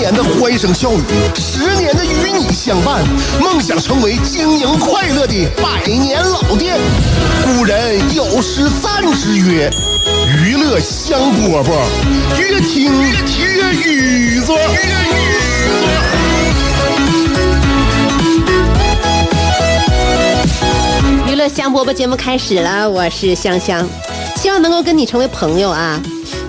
年的欢声笑语，十年的与你相伴，梦想成为经营快乐的百年老店。古人有诗赞之曰：“娱乐香饽饽，越听越雨左。”娱乐香饽饽节目开始了，我是香香，希望能够跟你成为朋友啊。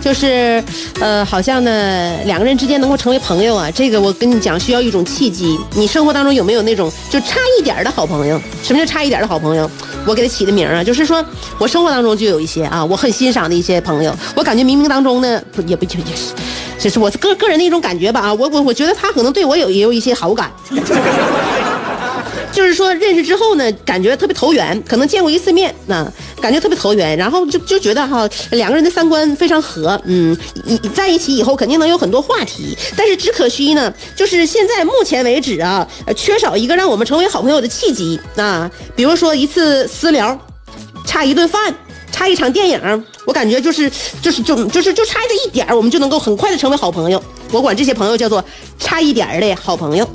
就是，呃，好像呢，两个人之间能够成为朋友啊，这个我跟你讲，需要一种契机。你生活当中有没有那种就差一点的好朋友？什么叫差一点的好朋友？我给他起的名啊，就是说我生活当中就有一些啊，我很欣赏的一些朋友，我感觉冥冥当中呢，不也不也是，这是我个个人的一种感觉吧啊，我我我觉得他可能对我有也有一些好感。就是说认识之后呢，感觉特别投缘，可能见过一次面，那、感觉特别投缘，然后就就觉得哈，两个人的三观非常合，嗯，一在一起以后肯定能有很多话题，但是只可惜呢，就是现在目前为止啊，缺少一个让我们成为好朋友的契机啊，比如说一次私聊，差一顿饭。差一场电影，我感觉就是就是就就是就差这一点儿我们就能够很快的成为好朋友。我管这些朋友叫做差一点儿的好朋友。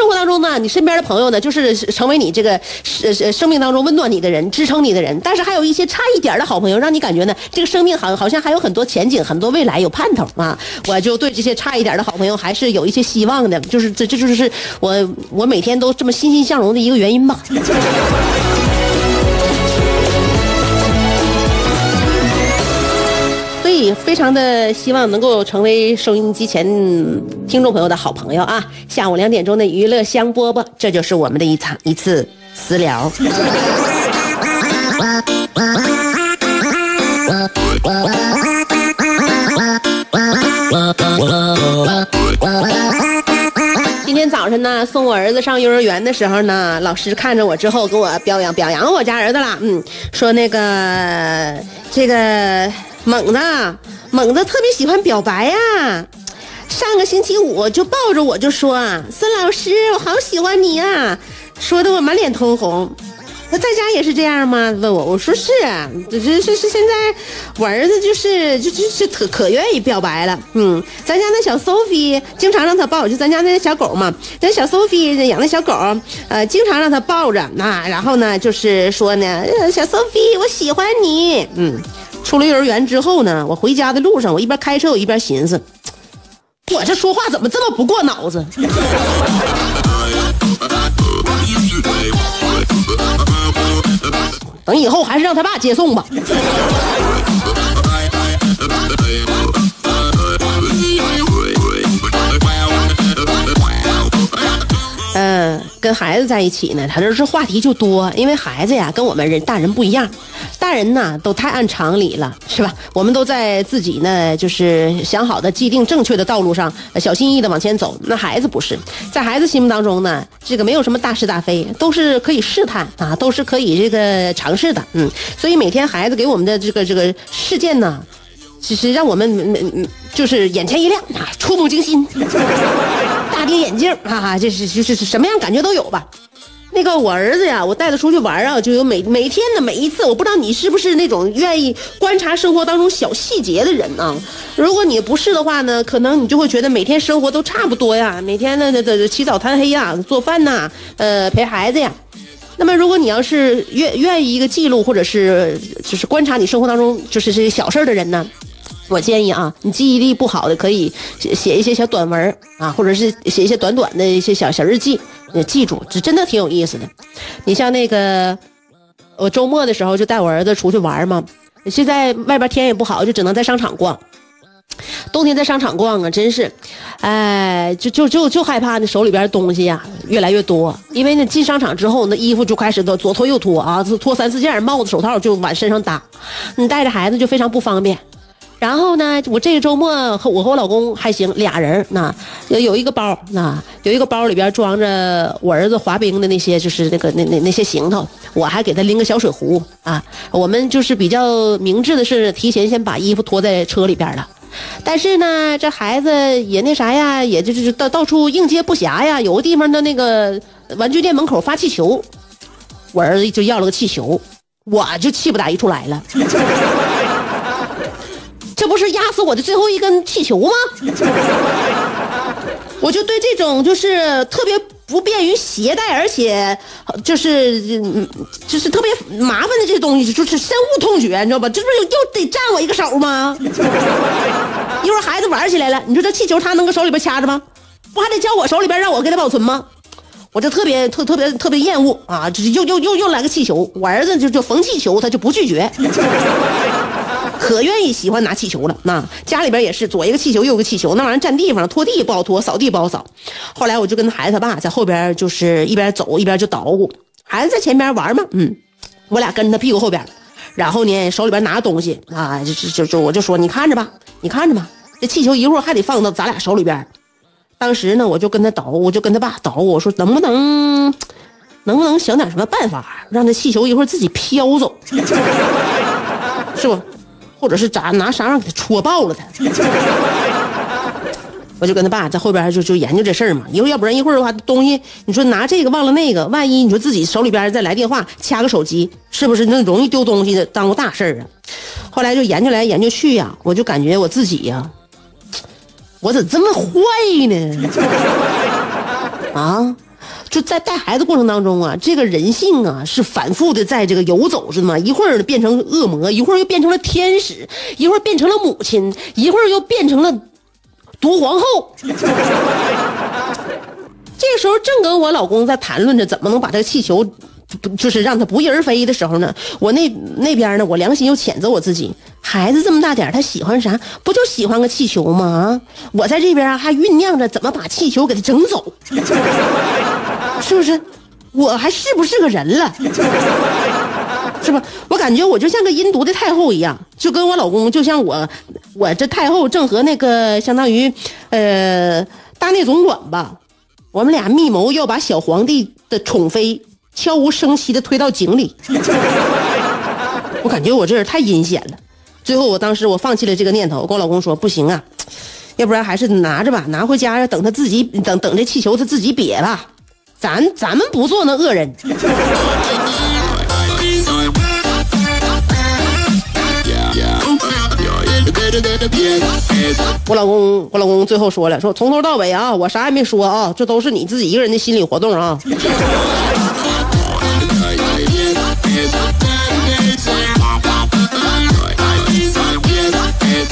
生活当中呢，你身边的朋友呢，就是成为你这个生生命当中温暖你的人，支撑你的人。但是还有一些差一点的好朋友，让你感觉呢，这个生命好好像还有很多前景，很多未来有盼头啊！我就对这些差一点的好朋友还是有一些希望的，就是这这就是我我每天都这么欣欣向荣的一个原因吧。以非常的希望能够成为收音机前听众朋友的好朋友啊！下午两点钟的娱乐香饽饽，这就是我们的一场一次私聊。今天早晨呢，送我儿子上幼儿园的时候呢，老师看着我之后，给我表扬表扬我家儿子了，嗯，说那个这个猛子，猛子特别喜欢表白呀、上个星期五就抱着我就说，孙老师，我好喜欢你呀、说的我满脸通红。那在家也是这样吗？问我，我说是啊，这这是是现在我儿子就是就就是可可愿意表白了，嗯，咱家那小 Sophie 经常让他抱，就咱家那小狗嘛，咱小 Sophie 养的小狗，呃，经常让他抱着，那然后呢，就是说呢，小 Sophie 我喜欢你，嗯，出了幼儿园之后呢，我回家的路上，我一边开车我一边寻思，我这说话怎么这么不过脑子？等以后还是让他爸接送吧。嗯，跟孩子在一起呢，他这是话题就多，因为孩子呀跟我们人大人不一样，大人呢都太按常理了，是吧？我们都在自己呢就是想好的既定正确的道路上，小心翼翼的往前走。那孩子不是，在孩子心目当中呢，这个没有什么大是大非，都是可以试探啊，都是可以这个尝试的，嗯。所以每天孩子给我们的这个这个事件呢，其实让我们嗯嗯就是眼前一亮啊，触目惊心。大跌眼镜哈啊，这是就是什么样感觉都有吧。那个我儿子呀，我带他出去玩啊，就有每每天的每一次，我不知道你是不是那种愿意观察生活当中小细节的人啊。如果你不是的话呢，可能你就会觉得每天生活都差不多呀，每天呢这这起早贪黑呀，做饭呐，呃陪孩子呀。那么，如果你要是愿愿意一个记录，或者是就是观察你生活当中就是这些小事儿的人呢，我建议啊，你记忆力不好的可以写写一些小短文啊，或者是写一些短短的一些小小日记，呃记住，这真的挺有意思的。你像那个，我周末的时候就带我儿子出去玩嘛，现在外边天也不好，就只能在商场逛。冬天在商场逛啊，真是，哎，就就就就害怕那手里边东西呀越来越多，因为呢进商场之后，那衣服就开始都左脱右脱啊，脱三四件，帽子手套就往身上搭，你带着孩子就非常不方便。然后呢，我这个周末和我和我老公还行，俩人那有有一个包，那有一个包里边装着我儿子滑冰的那些，就是那个那那那些行头，我还给他拎个小水壶啊。我们就是比较明智的是，提前先把衣服拖在车里边了。但是呢，这孩子也那啥呀，也就是到到处应接不暇呀。有个地方的那个玩具店门口发气球，我儿子就要了个气球，我就气不打一处来了。这不是压死我的最后一根气球吗？我就对这种就是特别不便于携带，而且就是就是特别麻烦的这些东西，就是深恶痛绝，你知道吧？这不是又得占我一个手吗？一会儿孩子玩起来了，你说这气球他能搁手里边掐着吗？不还得交我手里边让我给他保存吗？我就特别特特别特别厌恶啊！就是又又又又来个气球，我儿子就就逢气球他就不拒绝。可愿意喜欢拿气球了，那家里边也是左一个气球右一个气球，那玩意儿占地方，拖地不好拖，扫地不好扫。后来我就跟孩子他爸在后边，就是一边走一边就捣鼓，孩子在前边玩嘛，嗯，我俩跟着他屁股后边，然后呢手里边拿着东西啊，就就就我就说你看着吧，你看着吧，这气球一会儿还得放到咱俩手里边。当时呢我就跟他捣，我就跟他爸捣鼓，我说能不能能不能想点什么办法，让这气球一会儿自己飘走，是不？或者是咋拿啥玩意给他戳爆了他？我就跟他爸在后边就就研究这事儿嘛。一会要不然一会儿的话，东西你说拿这个忘了那个，万一你说自己手里边再来电话掐个手机，是不是那容易丢东西的，耽误大事儿啊？后来就研究来研究去呀，我就感觉我自己呀，我怎这么坏呢？啊？就在带孩子过程当中啊，这个人性啊是反复的在这个游走，是吗？一会儿变成恶魔，一会儿又变成了天使，一会儿变成了母亲，一会儿又变成了毒皇后。这个时候正跟我老公在谈论着怎么能把这个气球，就是让它不翼而飞的时候呢，我那那边呢，我良心又谴责我自己：孩子这么大点他喜欢啥？不就喜欢个气球吗？啊！我在这边还酝酿着怎么把气球给他整走。是不是？我还是不是个人了？是吧？我感觉我就像个阴毒的太后一样，就跟我老公就像我，我这太后正和那个相当于，呃，大内总管吧，我们俩密谋要把小皇帝的宠妃悄无声息的推到井里。我感觉我这人太阴险了。最后，我当时我放弃了这个念头，跟我老公说不行啊，要不然还是拿着吧，拿回家等他自己等等这气球他自己瘪吧。咱咱们不做那恶人。我老公，我老公最后说了，说从头到尾啊，我啥也没说啊，这都是你自己一个人的心理活动啊。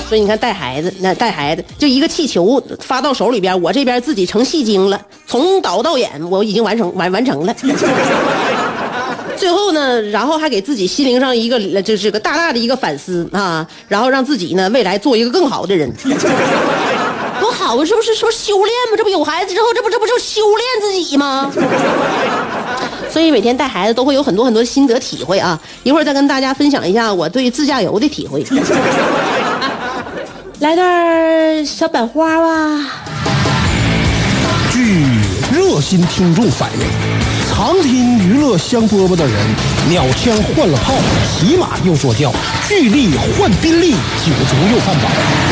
所以你看，带孩子，那带孩子就一个气球发到手里边，我这边自己成戏精了，从导到演我已经完成完完成了。最后呢，然后还给自己心灵上一个就是个大大的一个反思啊，然后让自己呢未来做一个更好的人。多好啊，是不是？说修炼吗？这不有孩子之后，这不这不就修炼自己吗？所以每天带孩子都会有很多很多心得体会啊！一会儿再跟大家分享一下我对自驾游的体会。来段小百花吧。据热心听众反映，常听娱乐香饽饽的人，鸟枪换了炮，骑马又坐轿，巨力换宾利，酒足又饭饱，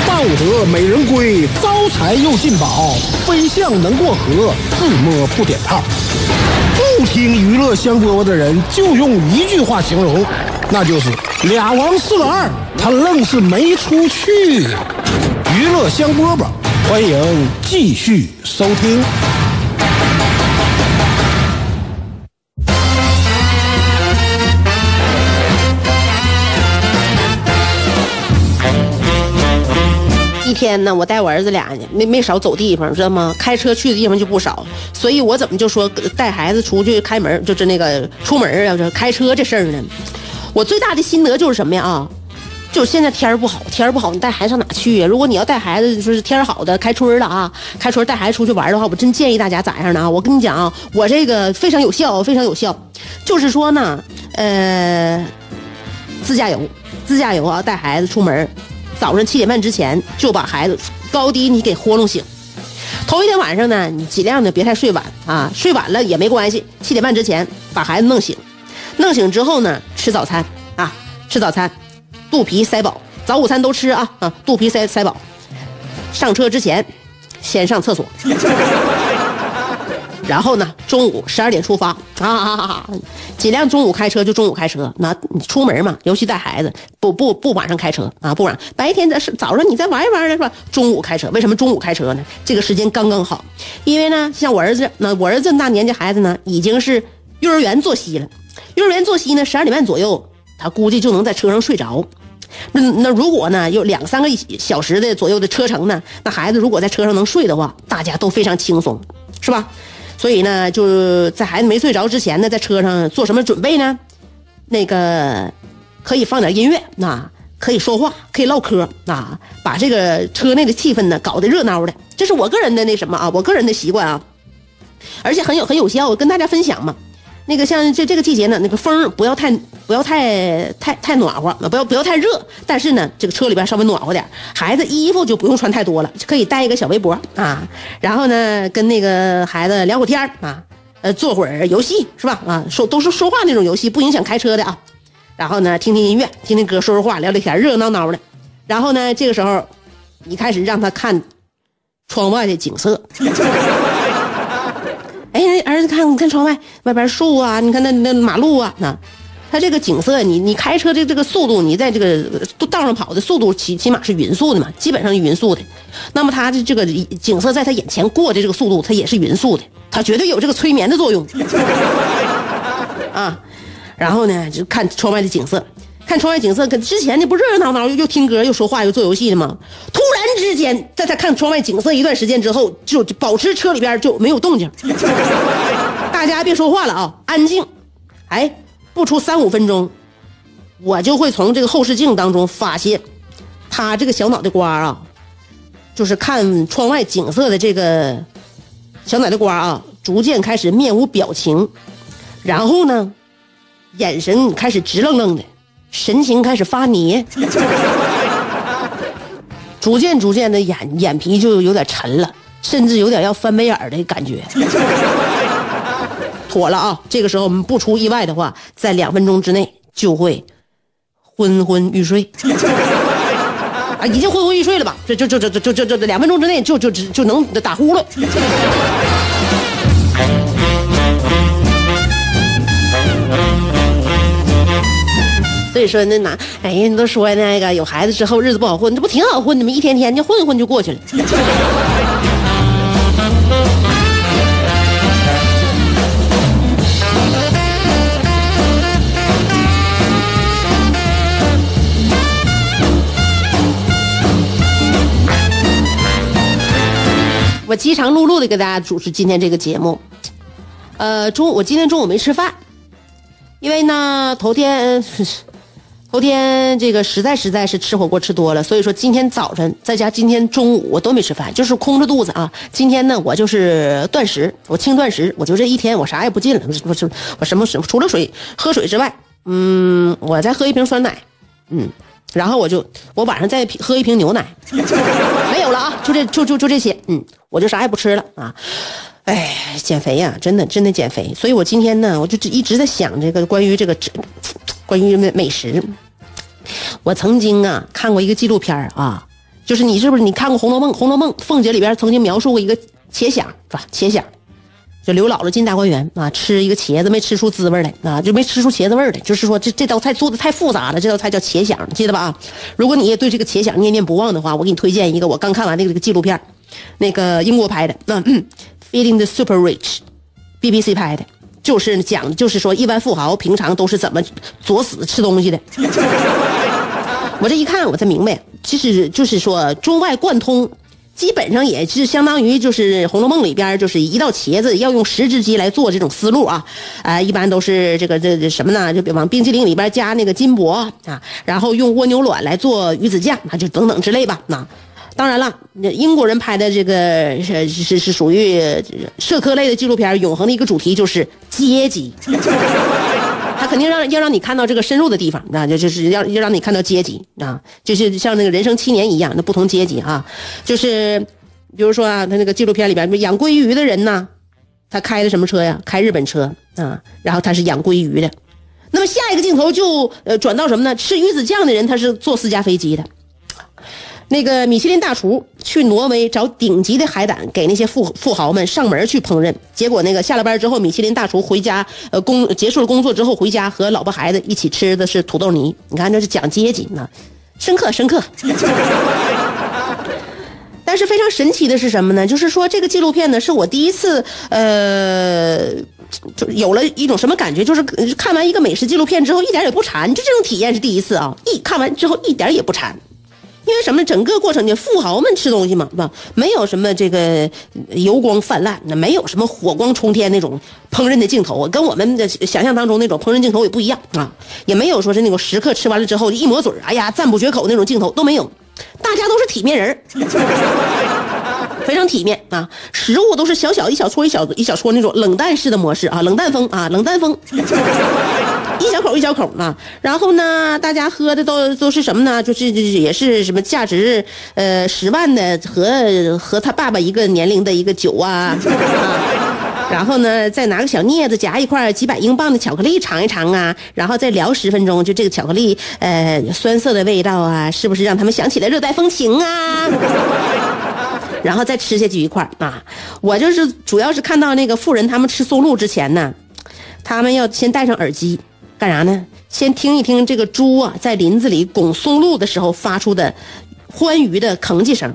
抱得美人归，招财又进宝，飞象能过河，自摸不点炮。不听娱乐香饽饽的人，就用一句话形容，那就是俩王四个二，他愣是没出去。娱乐香饽饽，欢迎继续收听。一天呢，我带我儿子俩呢，没没少走地方，知道吗？开车去的地方就不少，所以我怎么就说带孩子出去开门，就是那个出门啊，这开车这事儿呢？我最大的心得就是什么呀？啊，就是现在天儿不好，天儿不好，你带孩子上哪去呀？如果你要带孩子，说是天儿好的开春了啊，开春带孩子出去玩的话，我真建议大家咋样呢？啊？我跟你讲啊，我这个非常有效，非常有效，就是说呢，呃，自驾游，自驾游啊，带孩子出门。早上七点半之前就把孩子高低你给活弄醒。头一天晚上呢，你尽量的别太睡晚啊，睡晚了也没关系，七点半之前把孩子弄醒，弄醒之后呢，吃早餐啊，吃早餐，肚皮塞饱，早午餐都吃啊啊，肚皮塞塞饱。上车之前，先上厕所。然后呢，中午十二点出发啊啊啊！尽量中午开车就中午开车。那你出门嘛，尤其带孩子，不不不晚上开车啊，不晚。白天的是早上你再玩一玩是吧？中午开车，为什么中午开车呢？这个时间刚刚好，因为呢，像我儿子，那我儿子这么大年纪孩子呢，已经是幼儿园作息了。幼儿园作息呢，十二点半左右，他估计就能在车上睡着。那那如果呢，有两三个小时的左右的车程呢，那孩子如果在车上能睡的话，大家都非常轻松，是吧？所以呢，就在孩子没睡着之前呢，在车上做什么准备呢？那个可以放点音乐，那可以说话，可以唠嗑，啊，把这个车内的气氛呢搞得热闹的。这是我个人的那什么啊，我个人的习惯啊，而且很有很有效，我跟大家分享嘛。那个像这这个季节呢，那个风不要太不要太太太暖和，不要不要太热。但是呢，这个车里边稍微暖和点，孩子衣服就不用穿太多了，可以带一个小围脖啊。然后呢，跟那个孩子聊会天啊，呃，做会儿游戏是吧？啊，说都是说话那种游戏，不影响开车的啊。然后呢，听听音乐，听听歌，说说话，聊聊天，热热闹闹的。然后呢，这个时候，你开始让他看窗外的景色。哎，儿子，看，你看窗外外边树啊，你看那那马路啊，那，它这个景色，你你开车的这个速度，你在这个道上跑的速度起起码是匀速的嘛，基本上是匀速的。那么它的这个景色在他眼前过的这个速度，它也是匀速的，它绝对有这个催眠的作用。啊，然后呢，就看窗外的景色。看窗外景色，跟之前那不热热闹闹，又又听歌，又说话，又做游戏的吗？突然之间，在他看窗外景色一段时间之后，就保持车里边就没有动静。大家别说话了啊，安静。哎，不出三五分钟，我就会从这个后视镜当中发现，他这个小脑袋瓜啊，就是看窗外景色的这个小脑袋瓜啊，逐渐开始面无表情，然后呢，眼神开始直愣愣的。神情开始发泥，逐渐逐渐的眼眼皮就有点沉了，甚至有点要翻白眼儿的感觉。妥了啊！这个时候我们不出意外的话，在两分钟之内就会昏昏欲睡。啊，已经昏昏欲睡了吧？这、就就就就就就、两分钟之内就就就就能打呼噜。所以说那哪，哎呀，你都说那个有孩子之后日子不好混，这不挺好混的吗？一天天就混混就过去了。我饥肠辘辘的给大家主持今天这个节目，呃，中我今天中午没吃饭，因为呢头天。头天这个实在实在是吃火锅吃多了，所以说今天早晨在家，今天中午我都没吃饭，就是空着肚子啊。今天呢，我就是断食，我轻断食，我就这一天我啥也不进了，我我我什么什么除了水喝水之外，嗯，我再喝一瓶酸奶，嗯，然后我就我晚上再喝一瓶牛奶，没有了啊，就这就就就这些，嗯，我就啥也不吃了啊。哎，减肥呀，真的真的减肥，所以我今天呢，我就一直在想这个关于这个。关于美美食，我曾经啊看过一个纪录片啊，就是你是不是你看过《红楼梦》？《红楼梦》凤姐里边曾经描述过一个茄想，是吧？茄想，就刘姥姥进大观园啊，吃一个茄子没吃出滋味来啊，就没吃出茄子味来，就是说这这道菜做的太复杂了，这道菜叫茄想，记得吧？如果你也对这个茄想念念不忘的话，我给你推荐一个我刚看完那个这个纪录片，那个英国拍的，嗯，Feeding the Super Rich，BBC 拍的。就是讲，就是说，亿万富豪平常都是怎么作死吃东西的。我这一看，我才明白，其实就是说中外贯通，基本上也是相当于就是《红楼梦》里边就是一道茄子要用十只鸡来做这种思路啊，啊，一般都是这个这这什么呢？就比往冰淇淋里边加那个金箔啊，然后用蜗牛卵来做鱼子酱，那就等等之类吧，那。当然了，英国人拍的这个是是是属于社科类的纪录片，永恒的一个主题就是阶级。他肯定让要让你看到这个深入的地方啊，就就是要要让你看到阶级啊，就是像那个人生七年一样，那不同阶级啊，就是比如说啊，他那个纪录片里边养鲑鱼的人呢，他开的什么车呀？开日本车啊，然后他是养鲑鱼的。那么下一个镜头就呃转到什么呢？吃鱼子酱的人他是坐私家飞机的。那个米其林大厨去挪威找顶级的海胆，给那些富富豪们上门去烹饪。结果那个下了班之后，米其林大厨回家，呃，工结束了工作之后回家和老婆孩子一起吃的是土豆泥。你看这是讲阶级呢，深刻深刻。但是非常神奇的是什么呢？就是说这个纪录片呢，是我第一次呃，就有了一种什么感觉，就是看完一个美食纪录片之后一点也不馋，就这种体验是第一次啊！一看完之后一点也不馋。因为什么？整个过程呢，富豪们吃东西嘛，是吧？没有什么这个油光泛滥，那没有什么火光冲天那种烹饪的镜头，跟我们的想象当中那种烹饪镜头也不一样啊。也没有说是那种食客吃完了之后一抹嘴哎呀，赞不绝口那种镜头都没有。大家都是体面人 非常体面啊。食物都是小小一小撮一小一小撮那种冷淡式的模式啊，冷淡风啊，冷淡风。一口一小口啊，然后呢，大家喝的都都是什么呢？就是也是什么价值呃十万的和和他爸爸一个年龄的一个酒啊啊，然后呢，再拿个小镊子夹一块几百英镑的巧克力尝一尝啊，然后再聊十分钟，就这个巧克力呃酸涩的味道啊，是不是让他们想起了热带风情啊？然后再吃下去一块啊，我就是主要是看到那个富人他们吃松露之前呢，他们要先戴上耳机。干啥呢？先听一听这个猪啊，在林子里拱松露的时候发出的欢愉的吭叽声，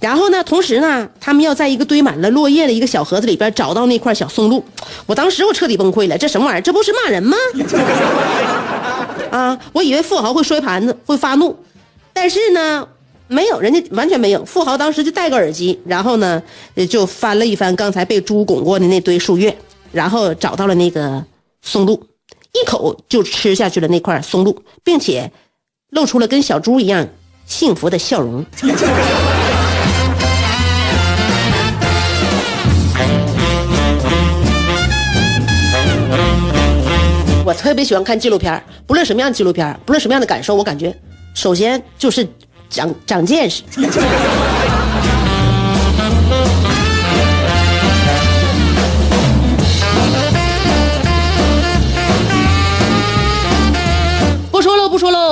然后呢，同时呢，他们要在一个堆满了落叶的一个小盒子里边找到那块小松露。我当时我彻底崩溃了，这什么玩意儿？这不是骂人吗？啊，我以为富豪会摔盘子，会发怒，但是呢，没有，人家完全没有。富豪当时就戴个耳机，然后呢，就翻了一翻刚才被猪拱过的那堆树叶，然后找到了那个松露。一口就吃下去了那块松露，并且露出了跟小猪一样幸福的笑容。我特别喜欢看纪录片，不论什么样的纪录片，不论什么样的感受，我感觉首先就是长长见识。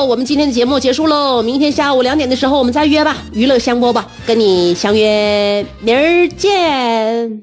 我们今天的节目结束喽，明天下午两点的时候我们再约吧，娱乐香饽饽，跟你相约明儿见。